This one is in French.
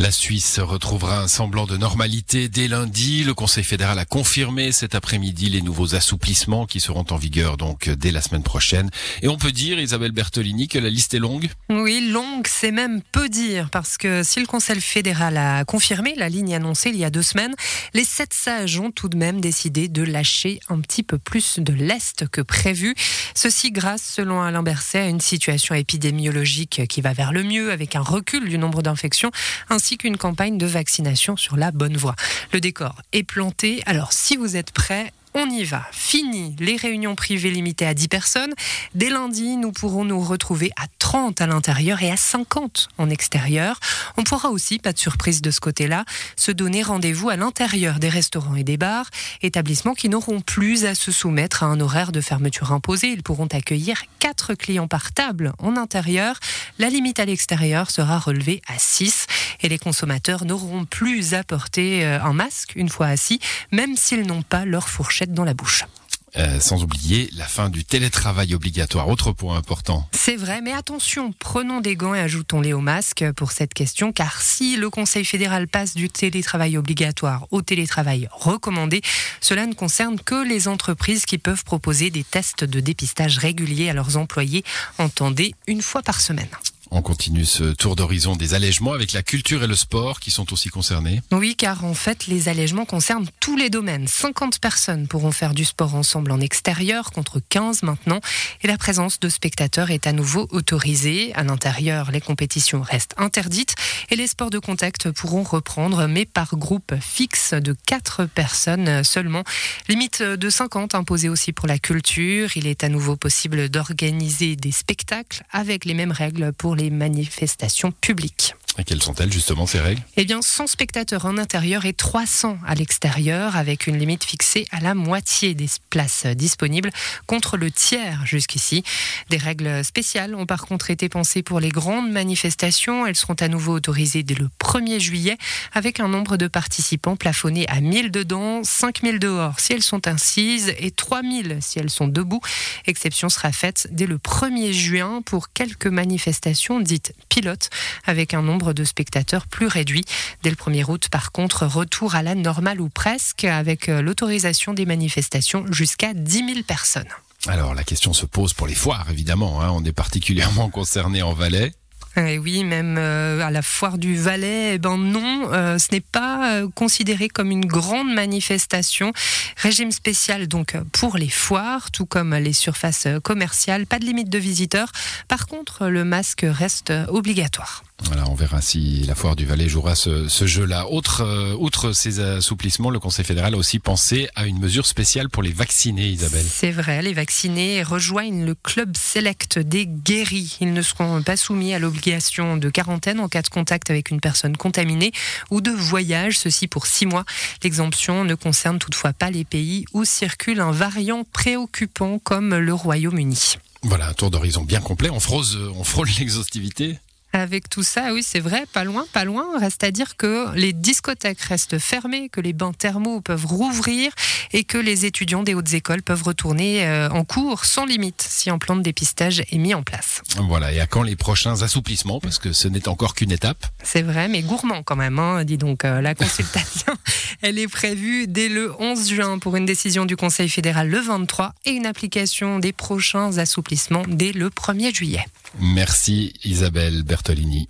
La Suisse retrouvera un semblant de normalité dès lundi. Le Conseil fédéral a confirmé cet après-midi les nouveaux assouplissements qui seront en vigueur donc dès la semaine prochaine. Et on peut dire, Isabelle Bertolini, que la liste est longue? Oui, longue, c'est même peu dire, parce que si le Conseil fédéral a confirmé la ligne annoncée il y a deux semaines, les sept sages ont tout de même décidé de lâcher un petit peu plus de l'Est que prévu. Ceci grâce, selon Alain Berset, à une situation épidémiologique qui va vers le mieux, avec un recul du nombre d'infections, qu'une campagne de vaccination sur la bonne voie. Le décor est planté, alors si vous êtes prêts, on y va. Fini les réunions privées limitées à 10 personnes. Dès lundi, nous pourrons nous retrouver à 30 à l'intérieur et à 50 en extérieur. On pourra aussi, pas de surprise de ce côté-là, se donner rendez-vous à l'intérieur des restaurants et des bars, établissements qui n'auront plus à se soumettre à un horaire de fermeture imposé. Ils pourront accueillir 4 clients par table en intérieur. La limite à l'extérieur sera relevée à 6 et les consommateurs n'auront plus à porter euh, un masque une fois assis, même s'ils n'ont pas leur fourchette dans la bouche. Euh, sans oublier la fin du télétravail obligatoire. Autre point important. C'est vrai, mais attention, prenons des gants et ajoutons-les au masque pour cette question, car si le Conseil fédéral passe du télétravail obligatoire au télétravail recommandé, cela ne concerne que les entreprises qui peuvent proposer des tests de dépistage réguliers à leurs employés, entendez, une fois par semaine. On continue ce tour d'horizon des allègements avec la culture et le sport qui sont aussi concernés. Oui, car en fait, les allègements concernent tous les domaines. 50 personnes pourront faire du sport ensemble en extérieur contre 15 maintenant. Et la présence de spectateurs est à nouveau autorisée. À l'intérieur, les compétitions restent interdites et les sports de contact pourront reprendre, mais par groupe fixe de 4 personnes seulement. Limite de 50 imposée aussi pour la culture. Il est à nouveau possible d'organiser des spectacles avec les mêmes règles pour les manifestations publiques. Et quelles sont-elles justement ces règles? Eh bien, 100 spectateurs en intérieur et 300 à l'extérieur, avec une limite fixée à la moitié des places disponibles contre le tiers jusqu'ici. Des règles spéciales ont par contre été pensées pour les grandes manifestations. Elles seront à nouveau autorisées dès le 1er juillet, avec un nombre de participants plafonné à 1000 dedans, 5000 dehors si elles sont incises et 3000 si elles sont debout. Exception sera faite dès le 1er juin pour quelques manifestations dites pilotes, avec un nombre de spectateurs plus réduit. Dès le 1er août, par contre, retour à la normale ou presque, avec euh, l'autorisation des manifestations jusqu'à 10 000 personnes. Alors la question se pose pour les foires, évidemment. Hein. On est particulièrement concerné en Valais. Et eh oui, même euh, à la foire du Valais, eh ben non, euh, ce n'est pas euh, considéré comme une grande manifestation. Régime spécial donc pour les foires, tout comme les surfaces commerciales. Pas de limite de visiteurs. Par contre, le masque reste obligatoire. Voilà, on verra si la foire du Valais jouera ce, ce jeu-là. Autre, euh, outre ces assouplissements, le Conseil fédéral a aussi pensé à une mesure spéciale pour les vaccinés, Isabelle. C'est vrai, les vaccinés rejoignent le club select des guéris. Ils ne seront pas soumis à l'obligation de quarantaine en cas de contact avec une personne contaminée ou de voyage, ceci pour six mois. L'exemption ne concerne toutefois pas les pays où circule un variant préoccupant comme le Royaume-Uni. Voilà, un tour d'horizon bien complet. On frôle l'exhaustivité. Avec tout ça, oui, c'est vrai, pas loin, pas loin. Reste à dire que les discothèques restent fermées, que les bains thermaux peuvent rouvrir et que les étudiants des hautes écoles peuvent retourner euh, en cours sans limite si un plan de dépistage est mis en place. Voilà, et à quand les prochains assouplissements? Parce que ce n'est encore qu'une étape. C'est vrai, mais gourmand quand même, hein, dis donc. Euh, la consultation, elle est prévue dès le 11 juin pour une décision du Conseil fédéral le 23 et une application des prochains assouplissements dès le 1er juillet. Merci Isabelle Bertolini.